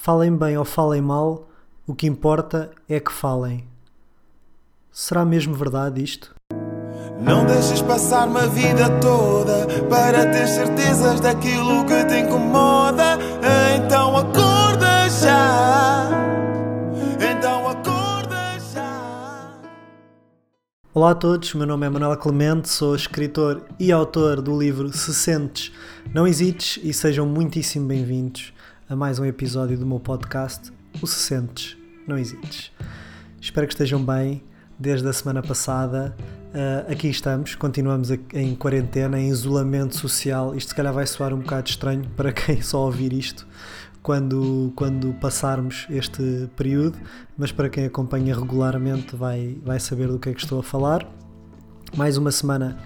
Falem bem ou falem mal, o que importa é que falem. Será mesmo verdade isto? Não deixes passar uma vida toda para ter certezas daquilo que te incomoda. Então acorda já. Então acorda já. Olá a todos, meu nome é Manuel Clemente, sou escritor e autor do livro Se Sentes, Não Hesites e sejam muitíssimo bem-vindos a mais um episódio do meu podcast, O Se Sentes, Não Hesites. Espero que estejam bem desde a semana passada. Uh, aqui estamos, continuamos em quarentena, em isolamento social. Isto se calhar vai soar um bocado estranho para quem só ouvir isto quando, quando passarmos este período, mas para quem acompanha regularmente vai, vai saber do que é que estou a falar. Mais uma semana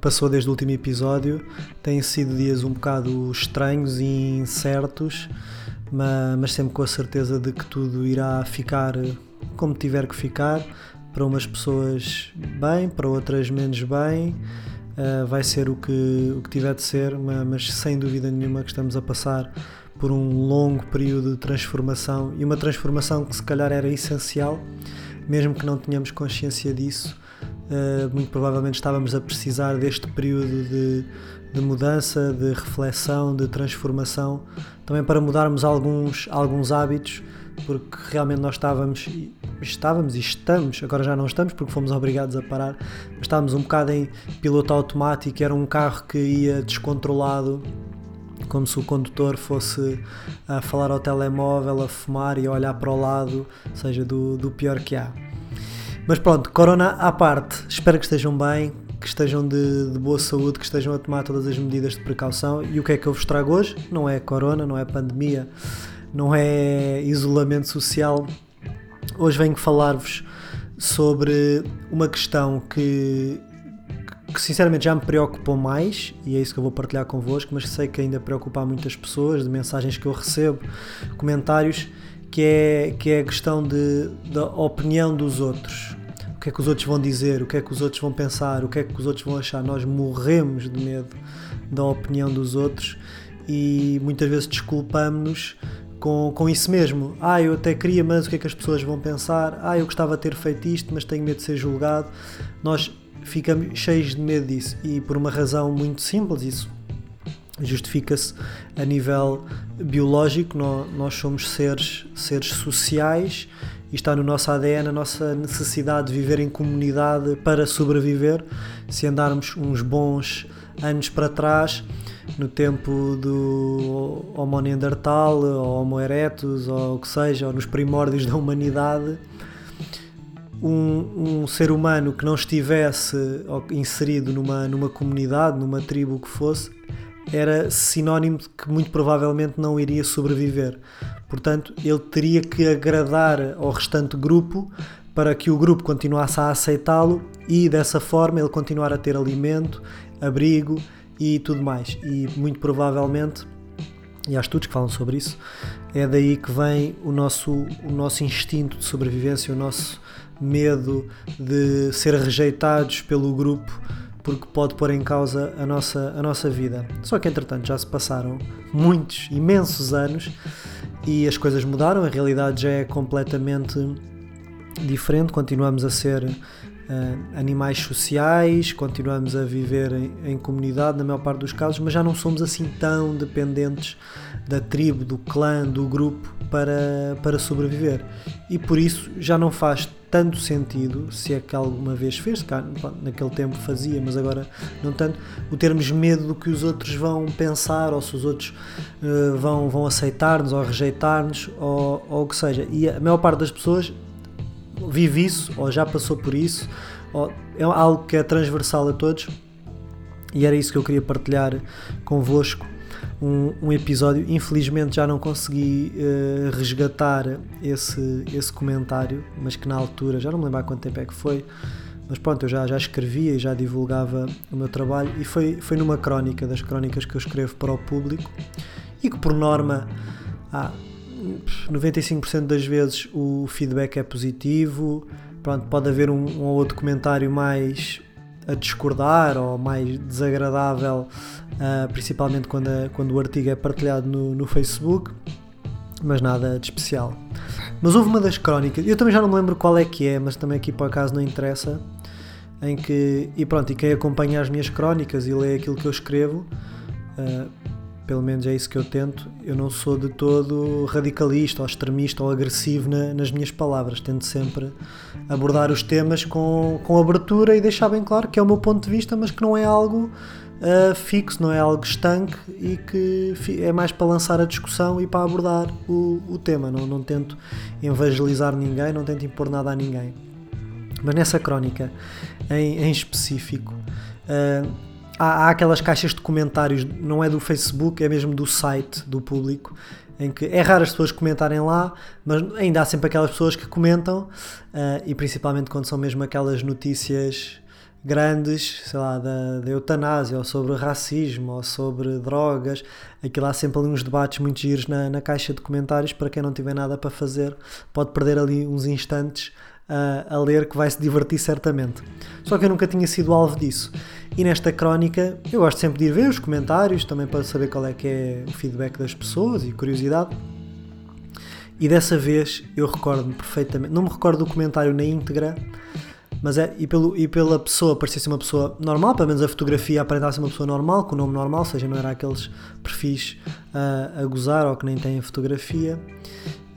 passou desde o último episódio, têm sido dias um bocado estranhos e incertos, mas, mas sempre com a certeza de que tudo irá ficar como tiver que ficar para umas pessoas bem, para outras menos bem. Uh, vai ser o que, o que tiver de ser, mas sem dúvida nenhuma que estamos a passar por um longo período de transformação e uma transformação que se calhar era essencial, mesmo que não tenhamos consciência disso. Uh, muito provavelmente estávamos a precisar deste período de, de mudança, de reflexão, de transformação, também para mudarmos alguns, alguns hábitos porque realmente nós estávamos, estávamos e estamos, agora já não estamos porque fomos obrigados a parar, mas estávamos um bocado em piloto automático, era um carro que ia descontrolado, como se o condutor fosse a falar ao telemóvel, a fumar e a olhar para o lado, seja, do, do pior que há. Mas pronto, Corona à parte, espero que estejam bem, que estejam de, de, boa saúde, que estejam a tomar todas as medidas de precaução. E o que é que eu vos trago hoje? Não é Corona, não é pandemia, não é isolamento social. Hoje venho falar-vos sobre uma questão que, que sinceramente já me preocupou mais e é isso que eu vou partilhar convosco, mas sei que ainda preocupa muitas pessoas, de mensagens que eu recebo, comentários, que é, que é a questão de, da opinião dos outros. O que é que os outros vão dizer, o que é que os outros vão pensar, o que é que os outros vão achar. Nós morremos de medo da opinião dos outros e muitas vezes desculpamos-nos com, com isso mesmo. Ah, eu até queria, mas o que é que as pessoas vão pensar? Ah, eu gostava de ter feito isto, mas tenho medo de ser julgado. Nós ficamos cheios de medo disso e por uma razão muito simples isso justifica-se a nível biológico nós somos seres seres sociais e está no nosso ADN a nossa necessidade de viver em comunidade para sobreviver se andarmos uns bons anos para trás no tempo do Homo neandertal, ou Homo erectus, ou o que seja, ou nos primórdios da humanidade, um, um, ser humano que não estivesse inserido numa, numa comunidade, numa tribo que fosse, era sinónimo de que muito provavelmente não iria sobreviver. Portanto, ele teria que agradar ao restante grupo para que o grupo continuasse a aceitá-lo e dessa forma ele continuar a ter alimento, abrigo e tudo mais. E muito provavelmente, e há estudos que falam sobre isso, é daí que vem o nosso, o nosso instinto de sobrevivência, o nosso medo de ser rejeitados pelo grupo porque pode pôr em causa a nossa, a nossa vida. Só que entretanto já se passaram muitos, imensos anos e as coisas mudaram, a realidade já é completamente diferente, continuamos a ser uh, animais sociais, continuamos a viver em, em, comunidade na maior parte dos casos, mas já não somos assim tão dependentes da tribo, do clã, do grupo para, para sobreviver. E por isso já não faz tanto sentido, se é que alguma vez fez, naquele tempo fazia, mas agora não tanto, o termos medo do que os outros vão pensar ou se os outros uh, vão, vão aceitar-nos ou rejeitar-nos ou, ou o que seja. E a maior parte das pessoas vive isso ou já passou por isso, ou é algo que é transversal a todos e era isso que eu queria partilhar convosco. Um, um episódio, infelizmente já não consegui uh, resgatar esse, esse comentário, mas que na altura, já não me lembro há quanto tempo é que foi, mas pronto, eu já, já escrevia e já divulgava o meu trabalho e foi, foi numa crónica, das crónicas que eu escrevo para o público e que por norma ah, 95% das vezes o feedback é positivo. Pronto, pode haver um, um ou outro comentário mais a discordar ou mais desagradável, uh, principalmente quando, a, quando o artigo é partilhado no, no Facebook. mas nada de especial. Mas houve uma das crónicas, eu também já não me lembro qual é que é, mas também aqui por acaso não interessa, em que, e pronto, e quem acompanha as minhas crónicas e lê aquilo que eu escrevo, uh, pelo menos é isso que eu tento, eu não sou de todo radicalista ou extremista ou agressivo na, nas minhas palavras, tento sempre abordar os temas com, com abertura e deixar bem claro que é o meu ponto de vista, mas que não é algo uh, fixo, não é algo estanque e que é mais para lançar a discussão e para abordar o, o tema. Não, não tento evangelizar ninguém, não tento impor nada a ninguém. Mas nessa crónica em, em específico, uh, há, há, aquelas caixas de comentários, não é do Facebook, é mesmo do site do público, em que é raro as pessoas comentarem lá, mas ainda há sempre aquelas pessoas que comentam, uh, e principalmente quando são mesmo aquelas notícias grandes, sei lá, da, da, eutanásia, ou sobre racismo, ou sobre drogas. Aquilo há sempre ali uns debates muito giros na, na caixa de comentários. Para quem não tiver nada para fazer, pode perder ali uns instantes uh, a ler, que vai se divertir certamente. Só que eu nunca tinha sido alvo disso. E nesta crónica, eu gosto sempre de ir ver os comentários, também para saber qual é que é o feedback das pessoas e curiosidade. E dessa vez eu recordo-me perfeitamente, não me recordo do comentário na íntegra, mas é, e, pelo, e pela pessoa parecia ser uma pessoa normal, pelo menos a fotografia aparentava ser uma pessoa normal, com o nome normal, ou seja, não era aqueles perfis uh, a gozar ou que nem têm a fotografia.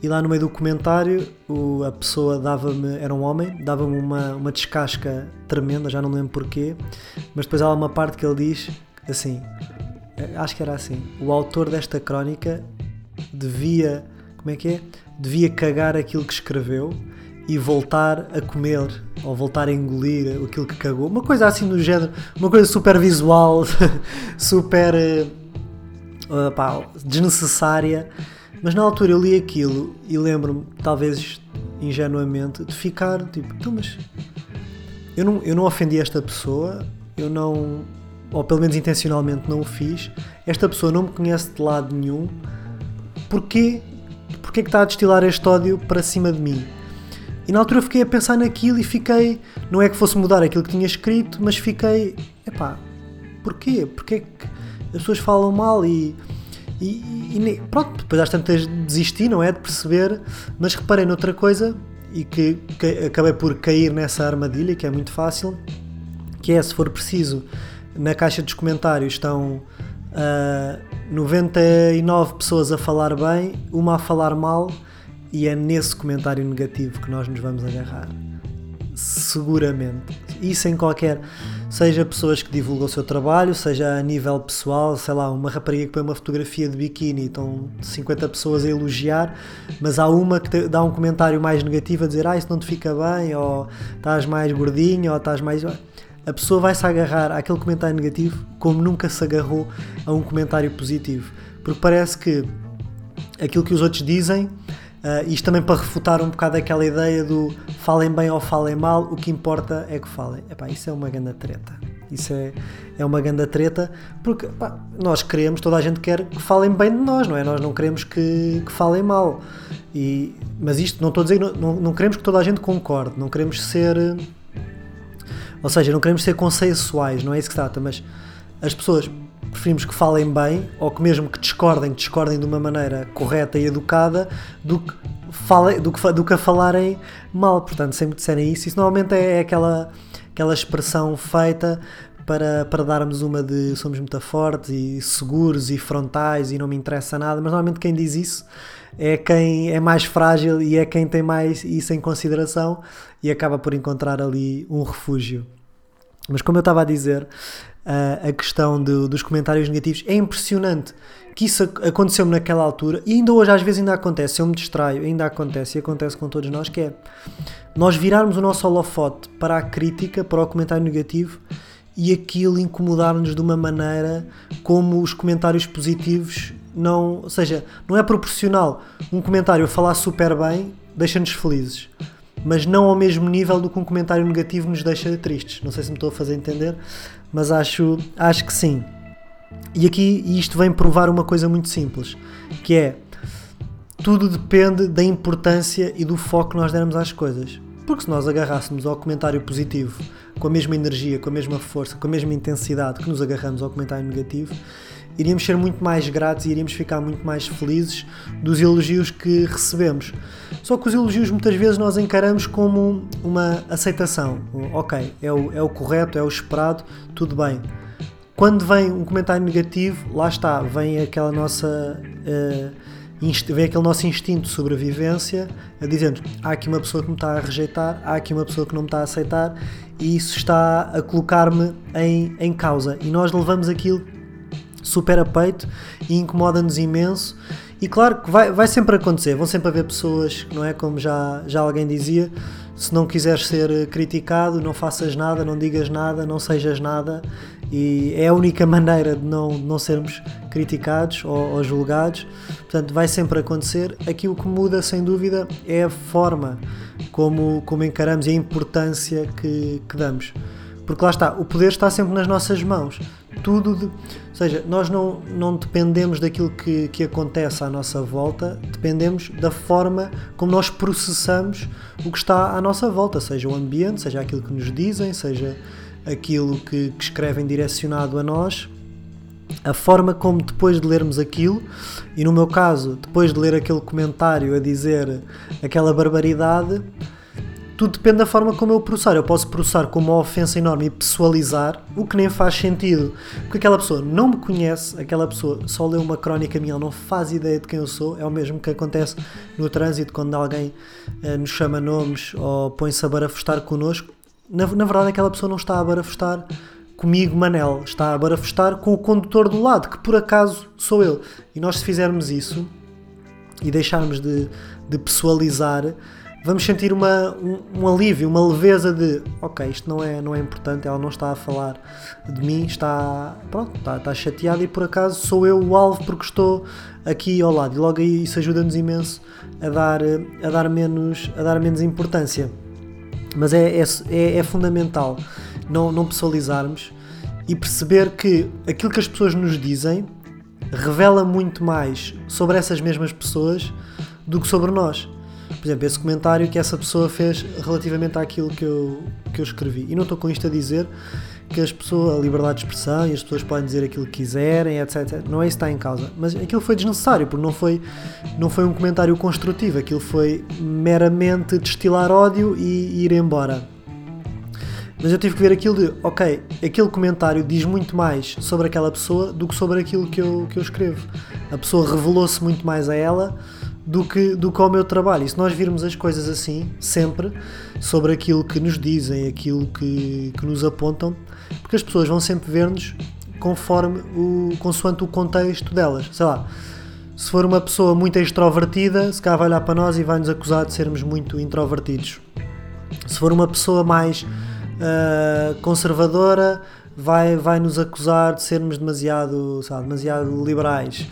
E lá no meio do comentário, o, a pessoa dava-me, era um homem, dava-me uma, uma descasca tremenda, já não lembro porquê, mas depois há uma parte que ele diz assim: eh, acho que era assim, o autor desta crónica devia, como é que é? Devia cagar aquilo que escreveu e voltar a comer ou voltar a engolir aquilo que cagou. Uma coisa assim do género, uma coisa super visual, super uh, pá, desnecessária. Mas na altura eu li aquilo e lembro-me, talvez ingenuamente, de ficar tipo, então, mas eu não, eu não ofendi esta pessoa, eu não, ou pelo menos intencionalmente não o fiz, esta pessoa não me conhece de lado nenhum, porquê, porquê que está a destilar este ódio para cima de mim? E na altura fiquei a pensar naquilo e fiquei. Não é que fosse mudar aquilo que tinha escrito, mas fiquei. Epá, porquê? Porquê que as pessoas falam mal e. E, e pronto, depois às tantas desisti, não é? De perceber, mas reparei noutra coisa e que, que acabei por cair nessa armadilha, que é muito fácil, que é se for preciso, na caixa dos comentários estão uh, ah, 99 pessoas a falar bem, uma a falar mal e é nesse comentário negativo que nós nos vamos agarrar. Seguramente. E sem qualquer. Seja pessoas que divulgam o seu trabalho, seja a nível pessoal, sei lá, uma rapariga que põe uma fotografia de biquíni estão 50 pessoas a elogiar, mas há uma que dá um comentário mais negativo a dizer ah, isso não te fica bem, ou estás mais gordinho, ou estás mais. A pessoa vai se agarrar àquele comentário negativo como nunca se agarrou a um comentário positivo. Porque parece que aquilo que os outros dizem Uh, isto também para refutar um bocado aquela ideia do falem bem ou falem mal, o que importa é que falem. Epá, isso é uma grande treta. Isso é, é uma grande treta porque nós queremos, toda a gente quer que falem bem de nós, não é? Nós não queremos que, que falem mal. E, mas isto, não estou a dizer, não, não queremos que toda a gente concorde, não queremos ser. Ou seja, não queremos ser consensuais, não é isso que se trata, mas as pessoas preferimos que falem bem ou que mesmo que discordem, discordem de uma maneira correta e educada do que, fale, do que, do que a falarem mal. Portanto, sempre disserem isso, isso normalmente é, é aquela, aquela expressão feita para, para darmos uma de somos muito fortes e seguros e frontais e não me interessa nada, mas normalmente quem diz isso é quem é mais frágil e é quem tem mais isso em consideração e acaba por encontrar ali um refúgio. Mas como eu estava a dizer, a questão de, dos comentários negativos. É impressionante que isso aconteceu-me naquela altura e ainda hoje às vezes ainda acontece, eu me distraio, ainda acontece e acontece com todos nós, que é nós virarmos o nosso holofote para a crítica, para o comentário negativo e aquilo incomodar-nos de uma maneira como os comentários positivos não, ou seja, não é proporcional. Um comentário a falar super bem deixa-nos felizes, mas não ao mesmo nível do que um comentário negativo nos deixa tristes. Não sei se me estou a fazer entender, mas acho, acho que sim. E aqui isto vem provar uma coisa muito simples, que é tudo depende da importância e do foco que nós dermos às coisas. Porque se nós agarrássemos ao comentário positivo com a mesma energia, com a mesma força, com a mesma intensidade que nos agarramos ao comentário negativo, iríamos ser muito mais gratos e iríamos ficar muito mais felizes dos elogios que recebemos. Só que os elogios muitas vezes nós encaramos como uma aceitação. Ok, é o, é o correto, é o esperado, tudo bem. Quando vem um comentário negativo, lá está, vem aquela nossa. Uh, vem aquele nosso instinto de sobrevivência a dizer há aqui uma pessoa que me está a rejeitar, há aqui uma pessoa que não me está a aceitar e isso está a colocar-me em, em causa. E nós levamos aquilo super a peito e incomoda-nos imenso. E claro que vai, vai sempre acontecer, vão sempre haver pessoas, não é? Como já, já alguém dizia, se não quiseres ser criticado, não faças nada, não digas nada, não sejas nada. E é a única maneira de não, não sermos criticados ou, ou julgados. Portanto, vai sempre acontecer. Aqui o que muda, sem dúvida, é a forma como, como encaramos e a importância que, que damos. Porque lá está, o poder está sempre nas nossas mãos. Tudo, de, ou seja, nós não, não dependemos daquilo que, que acontece à nossa volta, dependemos da forma como nós processamos o que está à nossa volta, seja o ambiente, seja aquilo que nos dizem, seja aquilo que, que escrevem direcionado a nós, a forma como depois de lermos aquilo, e no meu caso, depois de ler aquele comentário a dizer aquela barbaridade, tudo depende da forma como eu processar. Eu posso processar como uma ofensa enorme e pessoalizar, o que nem faz sentido, porque aquela pessoa não me conhece, aquela pessoa só leu uma crónica minha, não faz ideia de quem eu sou. É o mesmo que acontece no trânsito quando alguém uh, nos chama nomes ou põe-se a barafustar connosco. Na, na verdade, aquela pessoa não está a barafustar comigo, Manel, está a barafustar com o condutor do lado, que por acaso sou eu. E nós, se fizermos isso e deixarmos de, de pessoalizar vamos sentir uma, um, um, alívio, uma leveza de ok, isto não é, não é importante, ela não está a falar de mim, está, pronto, está, está chateada e por acaso sou eu o alvo porque estou aqui ao lado e logo aí isso ajuda-nos imenso a dar, a, dar menos, a dar menos importância. Mas é, é, é, é fundamental não, não pessoalizarmos e perceber que aquilo que as pessoas nos dizem revela muito mais sobre essas mesmas pessoas do que sobre nós por exemplo, esse comentário que essa pessoa fez relativamente àquilo que eu, que eu escrevi. E não estou com isto a dizer que as pessoas, a liberdade de expressão e as pessoas podem dizer aquilo que quiserem, etc. Não é isso que está em causa. Mas aquilo foi desnecessário, porque não foi, não foi um comentário construtivo, aquilo foi meramente destilar ódio e, ir embora. Mas eu tive que ver aquilo de, ok, aquele comentário diz muito mais sobre aquela pessoa do que sobre aquilo que eu, que eu escrevo. A pessoa revelou-se muito mais a ela do que, do que ao meu trabalho. E se nós virmos as coisas assim, sempre, sobre aquilo que nos dizem, aquilo que, que nos apontam, porque as pessoas vão sempre ver-nos conforme o, consoante o contexto delas. Sei lá, se for uma pessoa muito extrovertida, se calhar vai olhar para nós e vai nos acusar de sermos muito introvertidos. Se for uma pessoa mais uh, conservadora, vai, vai nos acusar de sermos demasiado, sabe, demasiado liberais.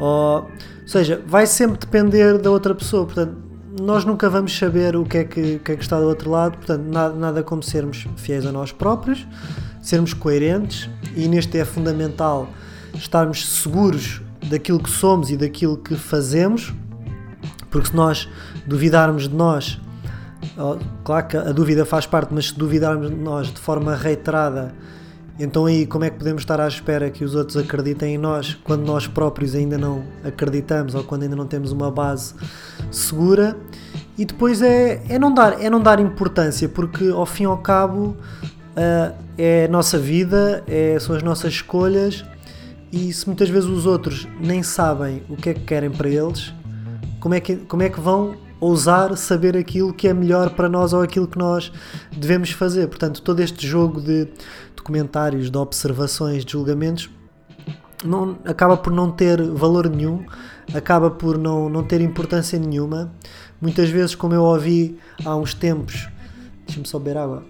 Ou, ou seja, vai sempre depender da outra pessoa. Portanto, nós nunca vamos saber o que é que, que, é que está do outro lado. Portanto, nada, nada como sermos fiéis a nós próprios, sermos coerentes e neste é fundamental estarmos seguros daquilo que somos e daquilo que fazemos, porque se nós duvidarmos de nós, claro que a dúvida faz parte, mas se duvidarmos de nós de forma reiterada então aí como é que podemos estar à espera que os outros acreditem em nós quando nós próprios ainda não acreditamos ou quando ainda não temos uma base segura? E depois é, é, não, dar, é não dar importância, porque ao fim e ao cabo uh, é a nossa vida, é, são as nossas escolhas e se muitas vezes os outros nem sabem o que é que querem para eles, como é que, como é que vão ousar saber aquilo que é melhor para nós ou aquilo que nós devemos fazer? Portanto, todo este jogo de comentários, de observações, de julgamentos, não, acaba por não ter valor nenhum, acaba por não, não ter importância nenhuma. Muitas vezes, como eu ouvi há uns tempos, deixa-me só beber água.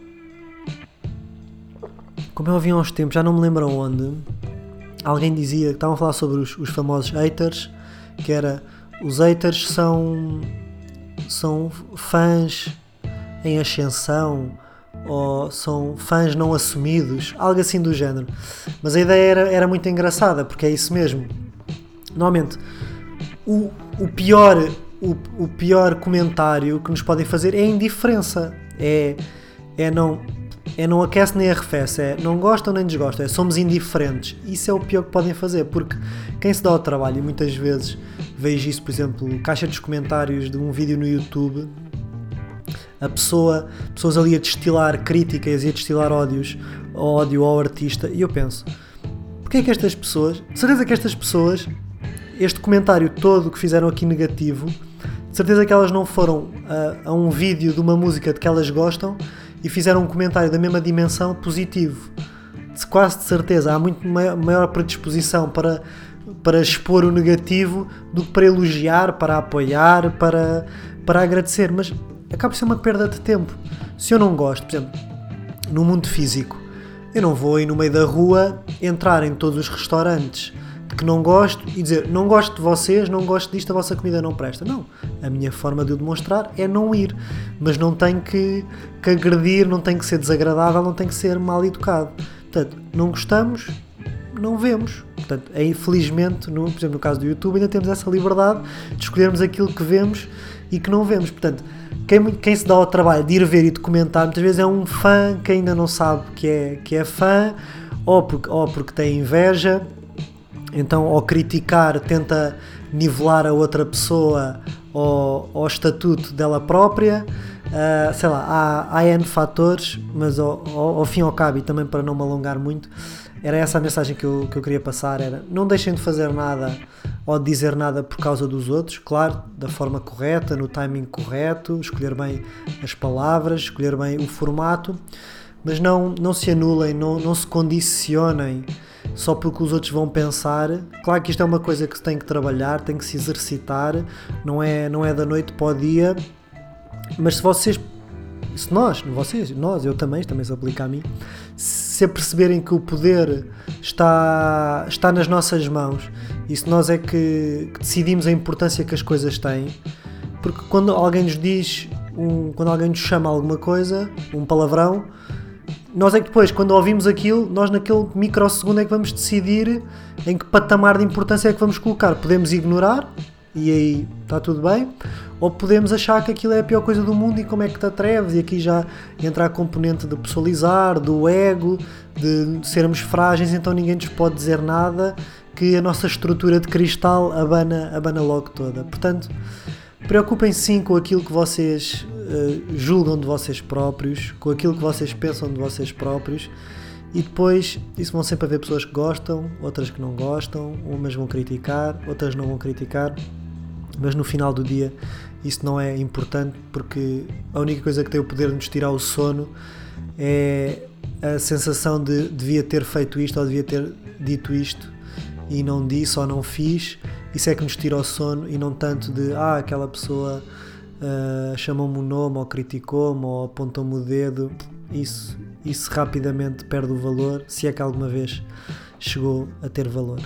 Como eu ouvi há uns tempos, já não me lembro onde, alguém dizia que estavam a falar sobre os, os famosos haters, que era os haters são, são fãs em ascensão ou são fãs não assumidos, algo assim do género. Mas a ideia era, era muito engraçada, porque é isso mesmo. Normalmente, o, o, pior, o, o pior comentário que nos podem fazer é a indiferença. É, é não. é não aquece nem arrefece, é não gostam nem desgostam, é somos indiferentes. Isso é o pior que podem fazer, porque quem se dá ao trabalho, muitas vezes vejo isso, por exemplo, caixa dos comentários de um vídeo no YouTube, a pessoa, pessoas ali a destilar críticas e a destilar ódios, ódio ao artista, e eu penso, porque é que estas pessoas, de certeza que estas pessoas, este comentário todo que fizeram aqui negativo, de certeza que elas não foram a, a um vídeo de uma música de que elas gostam e fizeram um comentário da mesma dimensão positivo. Quase de certeza, há muito maior predisposição para, para expor o negativo do que para elogiar, para apoiar, para, para agradecer. Mas acaba por ser uma perda de tempo. Se eu não gosto, por exemplo, no mundo físico, eu não vou aí no meio da rua entrar em todos os restaurantes que não gosto e dizer não gosto de vocês, não gosto disto, a vossa comida não presta. Não. A minha forma de o demonstrar é não ir. Mas não tem que, que agredir, não tem que ser desagradável, não tem que ser mal educado. Portanto, não gostamos, não vemos. Portanto, é infelizmente, no, por exemplo, no caso do YouTube, ainda temos essa liberdade de escolhermos aquilo que vemos e que não vemos. Portanto, quem, quem se dá ao trabalho de ir ver e de comentar, muitas vezes é um fã que ainda não sabe que é, que é fã, ou porque, ou porque tem inveja, então, ao criticar, tenta nivelar a outra pessoa ao, ao estatuto dela própria. Uh, sei lá, há, há N fatores, mas ao, ao, ao, fim e ao cabo, e também para não me alongar muito, era essa a mensagem que eu, que eu queria passar: era não deixem de fazer nada ou de dizer nada por causa dos outros, claro, da forma correta, no timing correto, escolher bem as palavras, escolher bem o formato, mas não, não se anulem, não, não se condicionem só porque os outros vão pensar. Claro que isto é uma coisa que tem que trabalhar, tem que se exercitar, não é, não é da noite para o dia, mas se vocês, se nós, vocês, nós, eu também, também se aplica a mim, se perceberem que o poder está, está nas nossas mãos e se nós é que, que decidimos a importância que as coisas têm, porque quando alguém nos diz, um, quando alguém nos chama alguma coisa, um palavrão, nós é que depois, quando ouvimos aquilo, nós naquele microsegundo é que vamos decidir em que patamar de importância é que vamos colocar. Podemos ignorar e aí está tudo bem, ou podemos achar que aquilo é a pior coisa do mundo e como é que te atreves, e aqui já entra a componente de pessoalizar, do ego, de sermos frágeis, então ninguém nos pode dizer nada que a nossa estrutura de cristal abana, abana logo toda. Portanto, preocupem-se sim com aquilo que vocês uh, julgam de vocês próprios, com aquilo que vocês pensam de vocês próprios, e depois isso vão sempre haver pessoas que gostam, outras que não gostam, umas vão criticar, outras não vão criticar, mas no final do dia isso não é importante porque a única coisa que tem o poder de nos tirar o sono é a sensação de devia ter feito isto ou devia ter dito isto e não disse ou não fiz. Isso é que nos tira o sono e não tanto de ah, aquela pessoa uh, chamou-me um nome ou criticou-me ou apontou-me o dedo, isso, isso rapidamente perde o valor, se é que alguma vez chegou a ter valor.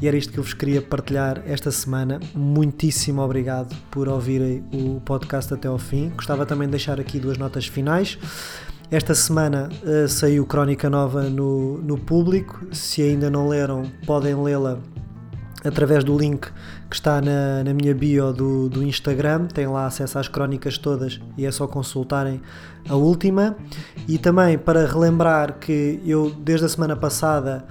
E era isto que eu vos queria partilhar esta semana. Muitíssimo obrigado por ouvirem o podcast até ao fim. Gostava também de deixar aqui duas notas finais. Esta semana uh, saiu Crónica Nova no, no público. Se ainda não leram, podem lê-la através do link que está na, na minha bio do, do Instagram, tem lá acesso às crónicas todas e é só consultarem a última. E também para relembrar que eu desde a semana passada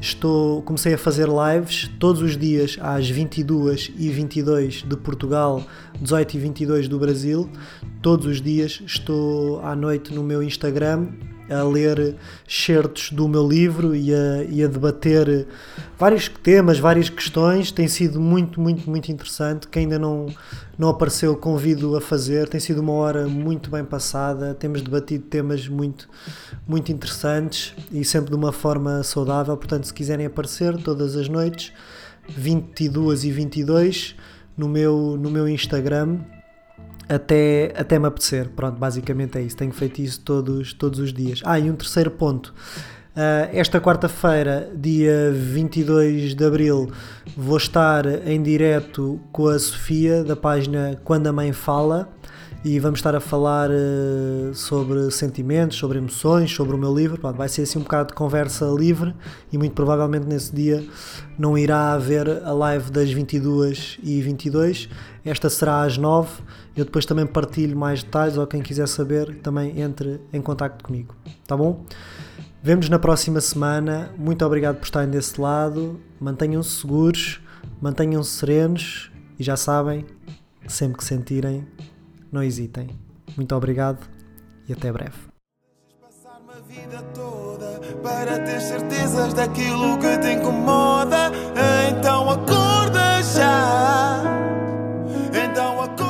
estou comecei a fazer lives todos os dias às 22 e 22 de Portugal, 18 e 22 do Brasil. Todos os dias estou à noite no meu Instagram a ler certos do meu livro e a, e a debater vários temas, várias questões. Tem sido muito, muito, muito interessante. Quem ainda não, não apareceu, convido a fazer. Tem sido uma hora muito bem passada. Temos debatido temas muito, muito interessantes e sempre de uma forma saudável. Portanto, se quiserem aparecer todas as noites, 22 e 22 no meu, no meu Instagram até, até me apetecer. Pronto, basicamente é isso. Tenho feito isso todos, todos os dias. Ah, e um terceiro ponto. Uh, esta quarta-feira, dia 22 de abril, vou estar em direto com a Sofia da página Quando a Mãe Fala e vamos estar a falar uh, sobre sentimentos, sobre emoções, sobre o meu livro. Pronto, vai ser assim um bocado de conversa livre e muito provavelmente nesse dia não irá haver a live das 22 e 22. Esta será às 9. Eu depois também partilho mais detalhes ou quem quiser saber também entre em contato comigo. Tá bom? Vemos na próxima semana. Muito obrigado por estarem desse lado. Mantenham-se seguros, mantenham-se serenos e já sabem, sempre que sentirem, não hesitem. Muito obrigado e até breve. Passar uma vida toda para ter certezas daquilo que te incomoda. Então acorda já. Então acorda.